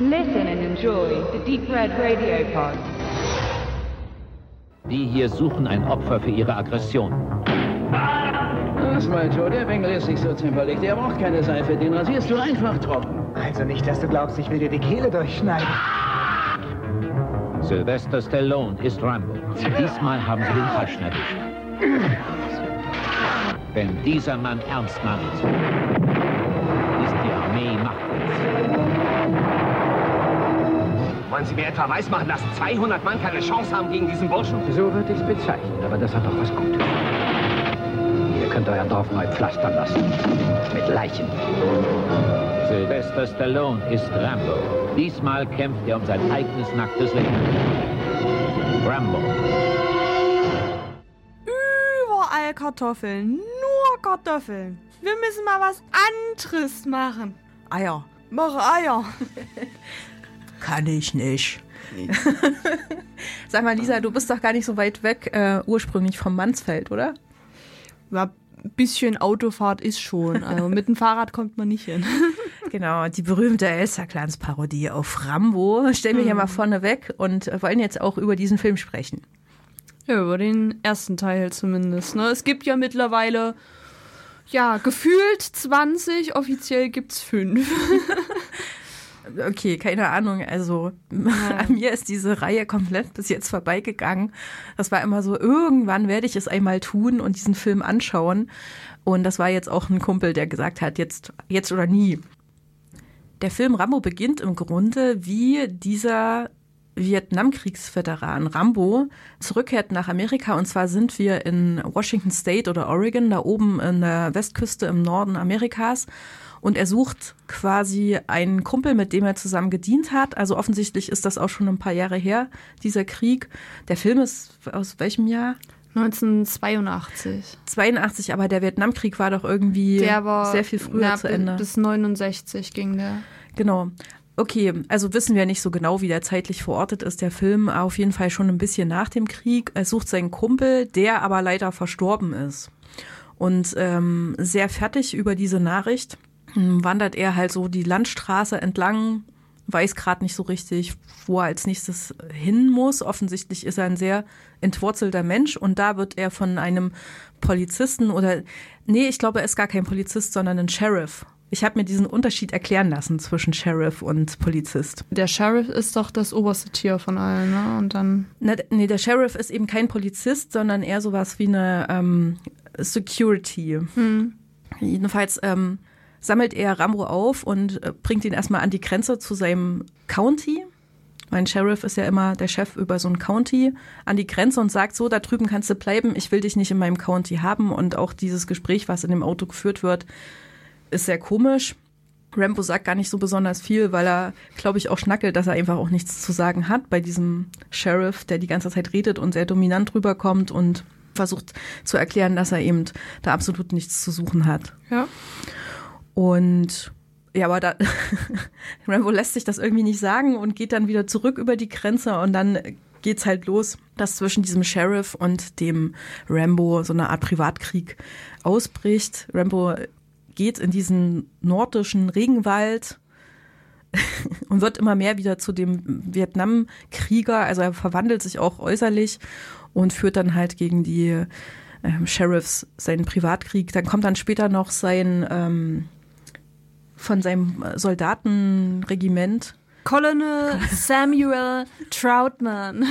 Listen and enjoy the Deep Red Radio Pod. Die hier suchen ein Opfer für ihre Aggression. Das mal, Joe, der Bengel ist nicht so zimperlich. Der braucht keine Seife, den rasierst du einfach trocken. Also nicht, dass du glaubst, ich will dir die Kehle durchschneiden. Sylvester Stallone ist Rambo. Diesmal haben sie den Falschen erwischt. Wenn dieser Mann ernst meint, Wollen Sie mir etwa weismachen, dass 200 Mann keine Chance haben gegen diesen Burschen? So würde ich's bezeichnen, aber das hat doch was Gutes. Ihr könnt euer Dorf neu pflastern lassen. Mit Leichen. Sylvester Stallone ist Rambo. Diesmal kämpft er um sein eigenes nacktes Leben. Rambo. Überall Kartoffeln, nur Kartoffeln. Wir müssen mal was anderes machen. Eier. Mach Eier. Kann ich nicht. Sag mal, Lisa, du bist doch gar nicht so weit weg äh, ursprünglich vom Mansfeld, oder? Ja, ein bisschen Autofahrt ist schon. Also mit dem Fahrrad kommt man nicht hin. Genau, die berühmte Elster-Clans-Parodie auf Rambo stellen wir hier mal vorne weg und wollen jetzt auch über diesen Film sprechen. Ja, über den ersten Teil zumindest. Ne? Es gibt ja mittlerweile, ja, gefühlt 20, offiziell gibt's fünf. Okay, keine Ahnung. Also an mir ist diese Reihe komplett bis jetzt vorbeigegangen. Das war immer so, irgendwann werde ich es einmal tun und diesen Film anschauen. Und das war jetzt auch ein Kumpel, der gesagt hat, jetzt, jetzt oder nie. Der Film Rambo beginnt im Grunde wie dieser Vietnamkriegsveteran Rambo zurückkehrt nach Amerika. Und zwar sind wir in Washington State oder Oregon, da oben in der Westküste im Norden Amerikas. Und er sucht quasi einen Kumpel, mit dem er zusammen gedient hat. Also offensichtlich ist das auch schon ein paar Jahre her, dieser Krieg. Der Film ist aus welchem Jahr? 1982. 82, aber der Vietnamkrieg war doch irgendwie war sehr viel früher na, zu Ende. Bis 69 ging der. Genau. Okay, also wissen wir nicht so genau, wie der zeitlich verortet ist, der Film. Auf jeden Fall schon ein bisschen nach dem Krieg. Er sucht seinen Kumpel, der aber leider verstorben ist. Und ähm, sehr fertig über diese Nachricht hm, wandert er halt so die Landstraße entlang, weiß gerade nicht so richtig, wo er als nächstes hin muss. Offensichtlich ist er ein sehr entwurzelter Mensch und da wird er von einem Polizisten oder nee, ich glaube, er ist gar kein Polizist, sondern ein Sheriff. Ich habe mir diesen Unterschied erklären lassen zwischen Sheriff und Polizist. Der Sheriff ist doch das oberste Tier von allen, ne? Und dann. Na, nee, der Sheriff ist eben kein Polizist, sondern eher sowas wie eine ähm, Security. Hm. Jedenfalls ähm, sammelt er Rambo auf und äh, bringt ihn erstmal an die Grenze zu seinem County. Mein Sheriff ist ja immer der Chef über so ein County, an die Grenze und sagt so, da drüben kannst du bleiben, ich will dich nicht in meinem County haben. Und auch dieses Gespräch, was in dem Auto geführt wird, ist sehr komisch. Rambo sagt gar nicht so besonders viel, weil er, glaube ich, auch schnackelt, dass er einfach auch nichts zu sagen hat bei diesem Sheriff, der die ganze Zeit redet und sehr dominant rüberkommt und versucht zu erklären, dass er eben da absolut nichts zu suchen hat. Ja. Und ja, aber da Rambo lässt sich das irgendwie nicht sagen und geht dann wieder zurück über die Grenze und dann geht's halt los, dass zwischen diesem Sheriff und dem Rambo so eine Art Privatkrieg ausbricht. Rambo geht in diesen nordischen Regenwald und wird immer mehr wieder zu dem Vietnamkrieger. Also er verwandelt sich auch äußerlich und führt dann halt gegen die ähm, Sheriffs seinen Privatkrieg. Dann kommt dann später noch sein ähm, von seinem Soldatenregiment. Colonel Samuel Troutman.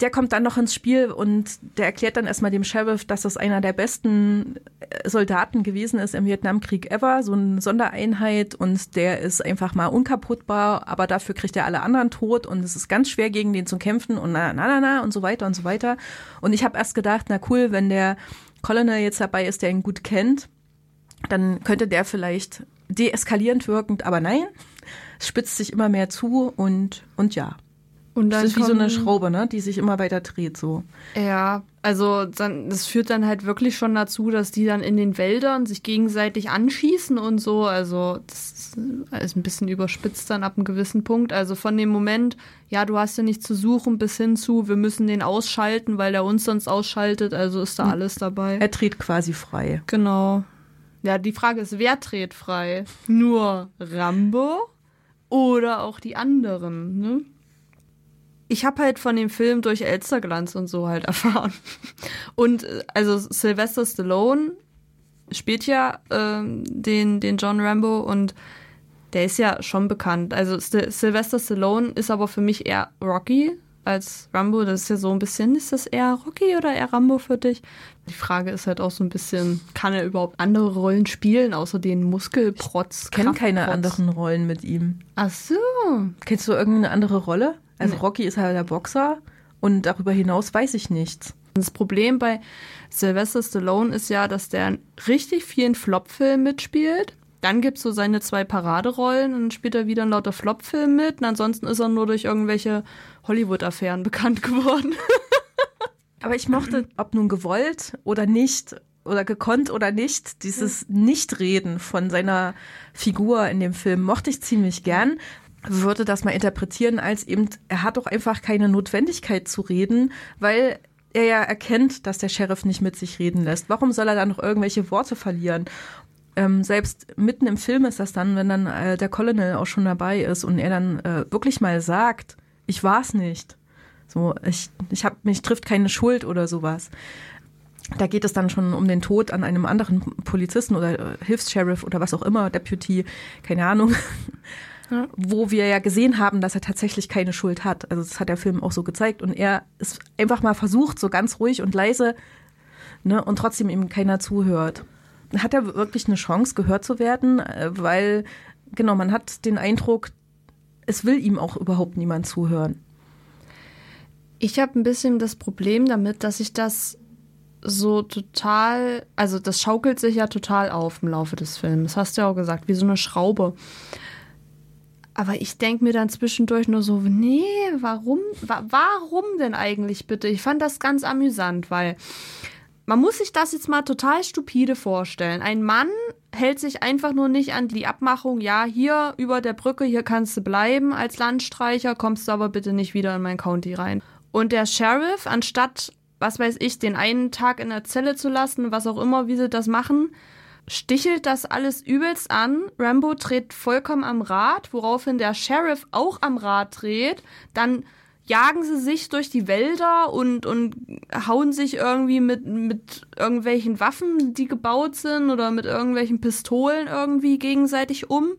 Der kommt dann noch ins Spiel und der erklärt dann erstmal dem Sheriff, dass das einer der besten Soldaten gewesen ist im Vietnamkrieg ever, so eine Sondereinheit und der ist einfach mal unkaputtbar, aber dafür kriegt er alle anderen tot und es ist ganz schwer gegen den zu kämpfen und na na na na und so weiter und so weiter. Und ich habe erst gedacht, na cool, wenn der Colonel jetzt dabei ist, der ihn gut kennt, dann könnte der vielleicht deeskalierend wirkend, aber nein, es spitzt sich immer mehr zu und, und ja. Und Das dann ist wie so eine Schraube, ne, die sich immer weiter dreht, so. Ja, also dann, das führt dann halt wirklich schon dazu, dass die dann in den Wäldern sich gegenseitig anschießen und so. Also das ist ein bisschen überspitzt dann ab einem gewissen Punkt. Also von dem Moment, ja, du hast ja nichts zu suchen, bis hin zu, wir müssen den ausschalten, weil der uns sonst ausschaltet. Also ist da alles dabei. Er dreht quasi frei. Genau. Ja, die Frage ist, wer dreht frei? Nur Rambo oder auch die anderen. Ne? Ich habe halt von dem Film durch Elsterglanz und so halt erfahren. Und äh, also Sylvester Stallone spielt ja ähm, den, den John Rambo und der ist ja schon bekannt. Also St Sylvester Stallone ist aber für mich eher Rocky als Rambo. Das ist ja so ein bisschen, ist das eher Rocky oder eher Rambo für dich? Die Frage ist halt auch so ein bisschen, kann er überhaupt andere Rollen spielen, außer den Muskelprotz? Ich kenne keine anderen Rollen mit ihm. Ach so. Kennst du irgendeine andere Rolle? Also. Rocky ist halt der Boxer und darüber hinaus weiß ich nichts. Das Problem bei Sylvester Stallone ist ja, dass der richtig vielen Flopfilmen mitspielt. Dann gibt es so seine zwei Paraderollen und dann spielt er wieder in lauter Flopfilmen mit. Und ansonsten ist er nur durch irgendwelche Hollywood-Affären bekannt geworden. Aber ich mochte, ob nun gewollt oder nicht, oder gekonnt oder nicht, dieses Nichtreden von seiner Figur in dem Film mochte ich ziemlich gern. Würde das mal interpretieren als eben, er hat doch einfach keine Notwendigkeit zu reden, weil er ja erkennt, dass der Sheriff nicht mit sich reden lässt. Warum soll er dann noch irgendwelche Worte verlieren? Ähm, selbst mitten im Film ist das dann, wenn dann äh, der Colonel auch schon dabei ist und er dann äh, wirklich mal sagt, ich war's nicht. So, ich, ich hab, mich trifft keine Schuld oder sowas. Da geht es dann schon um den Tod an einem anderen Polizisten oder äh, Hilfs-Sheriff oder was auch immer, Deputy, keine Ahnung. Ja. Wo wir ja gesehen haben, dass er tatsächlich keine Schuld hat. Also das hat der Film auch so gezeigt. Und er ist einfach mal versucht, so ganz ruhig und leise, ne, und trotzdem ihm keiner zuhört hat er wirklich eine Chance, gehört zu werden, äh, weil, genau, man hat den Eindruck, es will ihm auch überhaupt niemand zuhören. Ich habe ein bisschen das Problem damit, dass ich das so total, also das schaukelt sich ja total auf im Laufe des Films. Das hast du ja auch gesagt, wie so eine Schraube. Aber ich denke mir dann zwischendurch nur so, nee, warum, wa warum denn eigentlich bitte? Ich fand das ganz amüsant, weil man muss sich das jetzt mal total stupide vorstellen. Ein Mann hält sich einfach nur nicht an die Abmachung, ja, hier über der Brücke, hier kannst du bleiben als Landstreicher, kommst du aber bitte nicht wieder in mein County rein. Und der Sheriff, anstatt, was weiß ich, den einen Tag in der Zelle zu lassen, was auch immer, wie sie das machen, stichelt das alles übelst an. Rambo dreht vollkommen am Rad, woraufhin der Sheriff auch am Rad dreht. Dann jagen sie sich durch die Wälder und, und hauen sich irgendwie mit, mit irgendwelchen Waffen, die gebaut sind oder mit irgendwelchen Pistolen irgendwie gegenseitig um.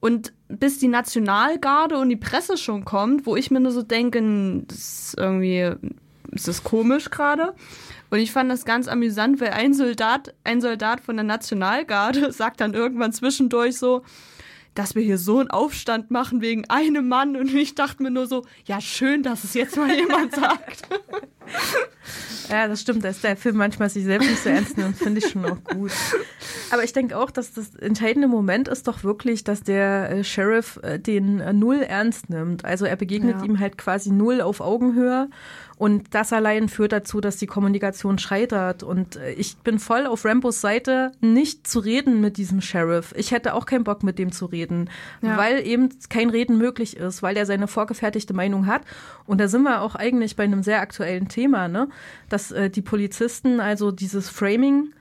Und bis die Nationalgarde und die Presse schon kommt, wo ich mir nur so denke, das ist irgendwie, ist das komisch gerade. Und ich fand das ganz amüsant, weil ein Soldat, ein Soldat von der Nationalgarde sagt dann irgendwann zwischendurch so, dass wir hier so einen Aufstand machen wegen einem Mann. Und ich dachte mir nur so, ja, schön, dass es jetzt mal jemand sagt. Ja, das stimmt, dass der Film manchmal sich selbst nicht so ernst nimmt, finde ich schon auch gut. Aber ich denke auch, dass das entscheidende Moment ist doch wirklich, dass der äh, Sheriff äh, den äh, null ernst nimmt. Also er begegnet ja. ihm halt quasi null auf Augenhöhe und das allein führt dazu, dass die Kommunikation scheitert. Und äh, ich bin voll auf Rambos Seite, nicht zu reden mit diesem Sheriff. Ich hätte auch keinen Bock, mit dem zu reden, ja. weil eben kein Reden möglich ist, weil er seine vorgefertigte Meinung hat. Und da sind wir auch eigentlich bei einem sehr aktuellen Thema, ne? dass äh, die Polizisten also dieses Framing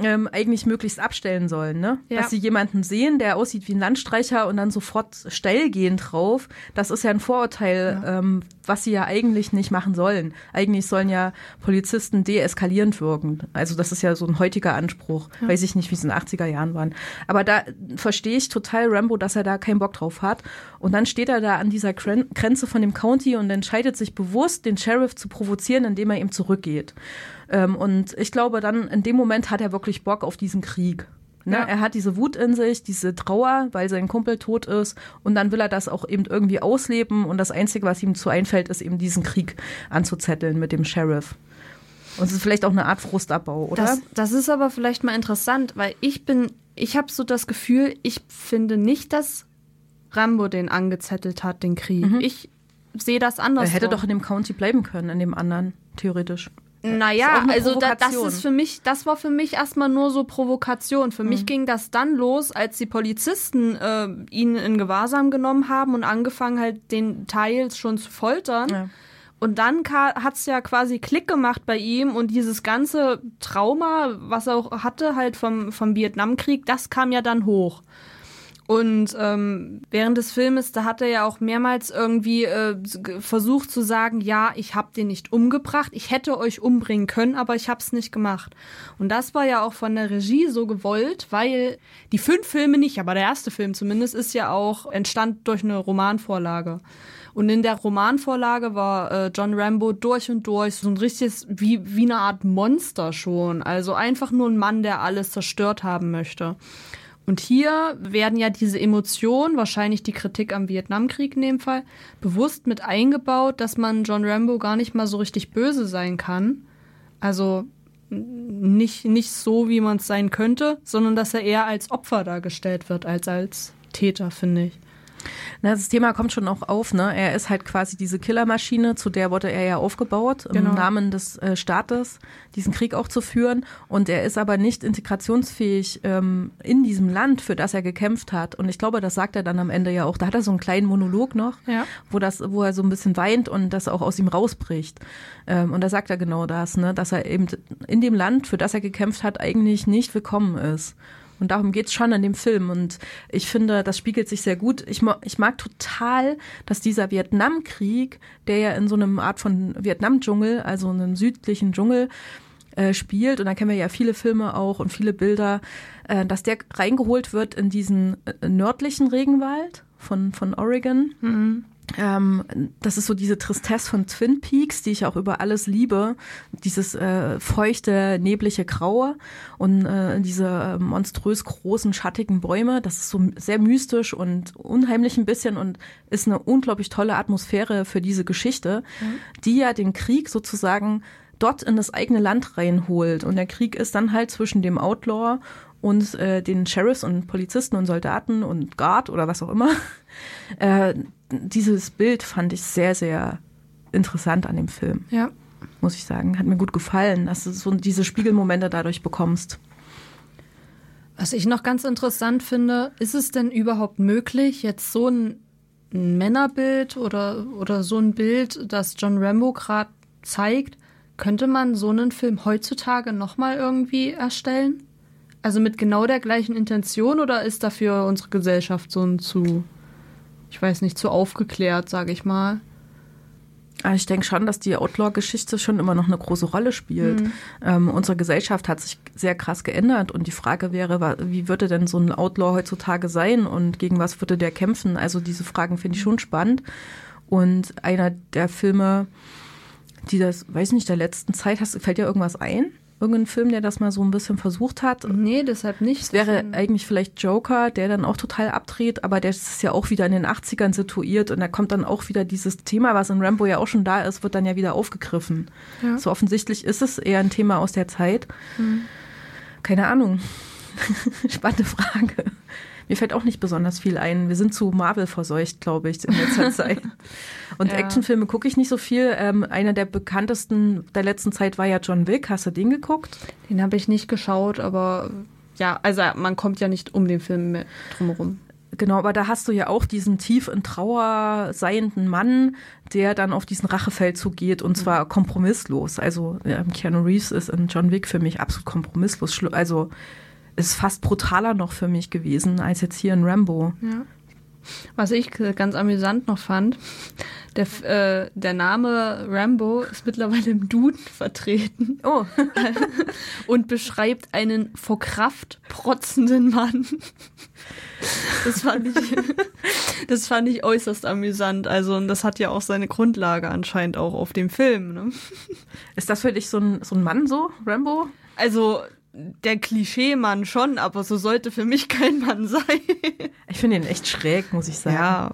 ähm, eigentlich möglichst abstellen sollen, ne? Ja. Dass sie jemanden sehen, der aussieht wie ein Landstreicher und dann sofort steil gehen drauf. Das ist ja ein Vorurteil, ja. Ähm, was sie ja eigentlich nicht machen sollen. Eigentlich sollen ja Polizisten deeskalierend wirken. Also das ist ja so ein heutiger Anspruch. Ja. Weiß ich nicht, wie es in den 80er Jahren waren. Aber da verstehe ich total Rambo, dass er da keinen Bock drauf hat. Und dann steht er da an dieser Grenze von dem County und entscheidet sich bewusst, den Sheriff zu provozieren, indem er ihm zurückgeht. Ähm, und ich glaube, dann in dem Moment hat er wirklich Bock auf diesen Krieg. Ne? Ja. Er hat diese Wut in sich, diese Trauer, weil sein Kumpel tot ist. Und dann will er das auch eben irgendwie ausleben. Und das Einzige, was ihm zu einfällt, ist eben diesen Krieg anzuzetteln mit dem Sheriff. Und es ist vielleicht auch eine Art Frustabbau, oder? Das, das ist aber vielleicht mal interessant, weil ich bin, ich habe so das Gefühl, ich finde nicht, dass Rambo den angezettelt hat, den Krieg. Mhm. Ich sehe das anders. Er hätte doch in dem County bleiben können, in dem anderen, theoretisch. Naja, also da, das ist für mich, das war für mich erstmal nur so Provokation. Für mhm. mich ging das dann los, als die Polizisten äh, ihn in Gewahrsam genommen haben und angefangen halt den Teils schon zu foltern. Ja. Und dann hat es ja quasi Klick gemacht bei ihm und dieses ganze Trauma, was er auch hatte, halt vom, vom Vietnamkrieg, das kam ja dann hoch. Und ähm, während des Filmes, da hat er ja auch mehrmals irgendwie äh, versucht zu sagen, ja, ich habe den nicht umgebracht, ich hätte euch umbringen können, aber ich habe es nicht gemacht. Und das war ja auch von der Regie so gewollt, weil die fünf Filme nicht, aber der erste Film zumindest ist ja auch entstand durch eine Romanvorlage. Und in der Romanvorlage war äh, John Rambo durch und durch so ein richtiges, wie, wie eine Art Monster schon. Also einfach nur ein Mann, der alles zerstört haben möchte. Und hier werden ja diese Emotionen, wahrscheinlich die Kritik am Vietnamkrieg in dem Fall, bewusst mit eingebaut, dass man John Rambo gar nicht mal so richtig böse sein kann. Also nicht, nicht so, wie man es sein könnte, sondern dass er eher als Opfer dargestellt wird, als als Täter, finde ich. Na, das Thema kommt schon auch auf, ne? Er ist halt quasi diese Killermaschine, zu der wurde er ja aufgebaut, genau. im Namen des äh, Staates, diesen Krieg auch zu führen. Und er ist aber nicht integrationsfähig ähm, in diesem Land, für das er gekämpft hat. Und ich glaube, das sagt er dann am Ende ja auch. Da hat er so einen kleinen Monolog noch, ja. wo das, wo er so ein bisschen weint und das auch aus ihm rausbricht. Ähm, und da sagt er genau das, ne? Dass er eben in dem Land, für das er gekämpft hat, eigentlich nicht willkommen ist. Und darum geht's schon in dem Film. Und ich finde, das spiegelt sich sehr gut. Ich, ich mag total, dass dieser Vietnamkrieg, der ja in so einem Art von Vietnam-Dschungel, also einem südlichen Dschungel, äh, spielt, und da kennen wir ja viele Filme auch und viele Bilder, äh, dass der reingeholt wird in diesen äh, nördlichen Regenwald von, von Oregon. Mhm. Ähm, das ist so diese Tristesse von Twin Peaks, die ich auch über alles liebe. Dieses äh, feuchte, neblige Graue und äh, diese äh, monströs großen, schattigen Bäume. Das ist so sehr mystisch und unheimlich ein bisschen und ist eine unglaublich tolle Atmosphäre für diese Geschichte, mhm. die ja den Krieg sozusagen dort in das eigene Land reinholt. Und der Krieg ist dann halt zwischen dem Outlaw und äh, den Sheriffs und Polizisten und Soldaten und Guard oder was auch immer. Äh, dieses Bild fand ich sehr, sehr interessant an dem Film. Ja. Muss ich sagen. Hat mir gut gefallen, dass du so diese Spiegelmomente dadurch bekommst. Was ich noch ganz interessant finde, ist es denn überhaupt möglich, jetzt so ein Männerbild oder, oder so ein Bild, das John Rambo gerade zeigt, könnte man so einen Film heutzutage nochmal irgendwie erstellen? Also mit genau der gleichen Intention oder ist dafür unsere Gesellschaft so ein zu ich weiß nicht, zu aufgeklärt, sage ich mal. Ah, ich denke schon, dass die Outlaw-Geschichte schon immer noch eine große Rolle spielt. Mhm. Ähm, unsere Gesellschaft hat sich sehr krass geändert und die Frage wäre, wie würde denn so ein Outlaw heutzutage sein und gegen was würde der kämpfen? Also diese Fragen finde ich schon spannend. Und einer der Filme, die das, weiß nicht, der letzten Zeit, hast, fällt dir irgendwas ein? Irgendeinen Film, der das mal so ein bisschen versucht hat? Nee, deshalb nicht. Es wäre eigentlich vielleicht Joker, der dann auch total abdreht, aber der ist ja auch wieder in den 80ern situiert und da kommt dann auch wieder dieses Thema, was in Rambo ja auch schon da ist, wird dann ja wieder aufgegriffen. Ja. So offensichtlich ist es eher ein Thema aus der Zeit. Mhm. Keine Ahnung. Spannende Frage. Mir fällt auch nicht besonders viel ein. Wir sind zu Marvel verseucht, glaube ich, in letzter Zeit. Und ja. Actionfilme gucke ich nicht so viel. Ähm, einer der bekanntesten der letzten Zeit war ja John Wick. Hast du den geguckt? Den habe ich nicht geschaut, aber ja, also man kommt ja nicht um den Film drumherum. Genau, aber da hast du ja auch diesen tief in Trauer seienden Mann, der dann auf diesen Rachefeldzug geht und zwar kompromisslos. Also ja, Keanu Reeves ist in John Wick für mich absolut kompromisslos. Also ist fast brutaler noch für mich gewesen als jetzt hier in Rambo. Ja. Was ich ganz amüsant noch fand, der, äh, der Name Rambo ist mittlerweile im Duden vertreten. Oh. und beschreibt einen vor Kraft protzenden Mann. Das fand ich, das fand ich äußerst amüsant. Also, und das hat ja auch seine Grundlage anscheinend auch auf dem Film. Ne? Ist das für dich so ein, so ein Mann so, Rambo? Also, der Klischee-Mann schon, aber so sollte für mich kein Mann sein. Ich finde ihn echt schräg, muss ich sagen. Ja.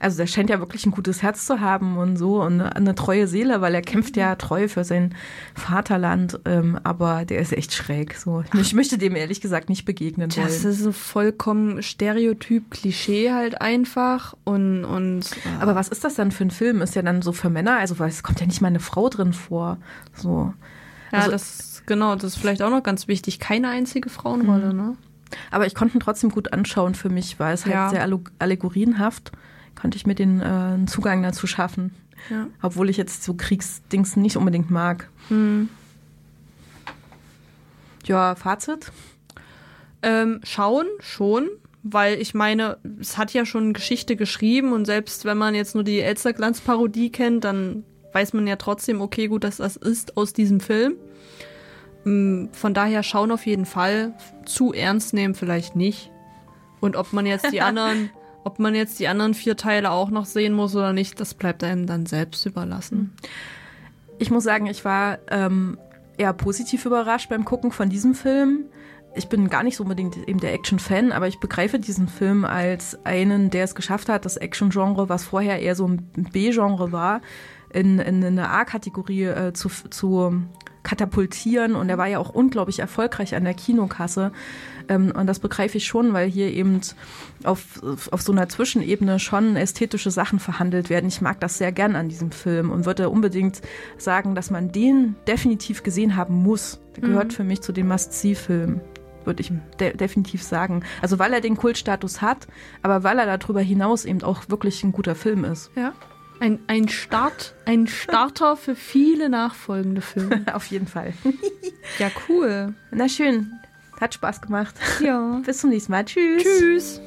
Also der scheint ja wirklich ein gutes Herz zu haben und so und eine, treue Seele, weil er kämpft ja treu für sein Vaterland, ähm, aber der ist echt schräg. So. Ich möchte dem ehrlich gesagt nicht begegnen wollen. Das ist so vollkommen Stereotyp, Klischee halt einfach und, und ja. Aber was ist das dann für ein Film? Ist ja dann so für Männer, also weil es kommt ja nicht mal eine Frau drin vor. So. Ja, also, das genau, das ist vielleicht auch noch ganz wichtig. Keine einzige Frauenrolle, mhm. ne? Aber ich konnte ihn trotzdem gut anschauen für mich, weil es halt ja. sehr allegorienhaft, konnte ich mir den äh, Zugang dazu schaffen. Ja. Obwohl ich jetzt so Kriegsdings nicht unbedingt mag. Mhm. Ja, Fazit? Ähm, schauen schon, weil ich meine, es hat ja schon Geschichte geschrieben und selbst wenn man jetzt nur die Elsterglanz-Parodie kennt, dann weiß man ja trotzdem, okay, gut, dass das ist aus diesem Film. Mm, von daher schauen auf jeden Fall. Zu ernst nehmen vielleicht nicht. Und ob man jetzt die anderen, ob man jetzt die anderen vier Teile auch noch sehen muss oder nicht, das bleibt einem dann selbst überlassen. Ich muss sagen, ich war ähm, eher positiv überrascht beim Gucken von diesem Film. Ich bin gar nicht so unbedingt eben der Action-Fan, aber ich begreife diesen Film als einen, der es geschafft hat, das Action-Genre, was vorher eher so ein B-Genre war, in, in eine A-Kategorie äh, zu, zu katapultieren. Und er war ja auch unglaublich erfolgreich an der Kinokasse. Ähm, und das begreife ich schon, weil hier eben auf, auf so einer Zwischenebene schon ästhetische Sachen verhandelt werden. Ich mag das sehr gern an diesem Film und würde unbedingt sagen, dass man den definitiv gesehen haben muss. Der gehört mhm. für mich zu den Must-See-Filmen würde ich de definitiv sagen. Also weil er den Kultstatus hat, aber weil er darüber hinaus eben auch wirklich ein guter Film ist. Ja. Ein, ein Start, ein Starter für viele nachfolgende Filme. Auf jeden Fall. ja, cool. Na schön. Hat Spaß gemacht. Ja. Bis zum nächsten Mal. Tschüss. Tschüss.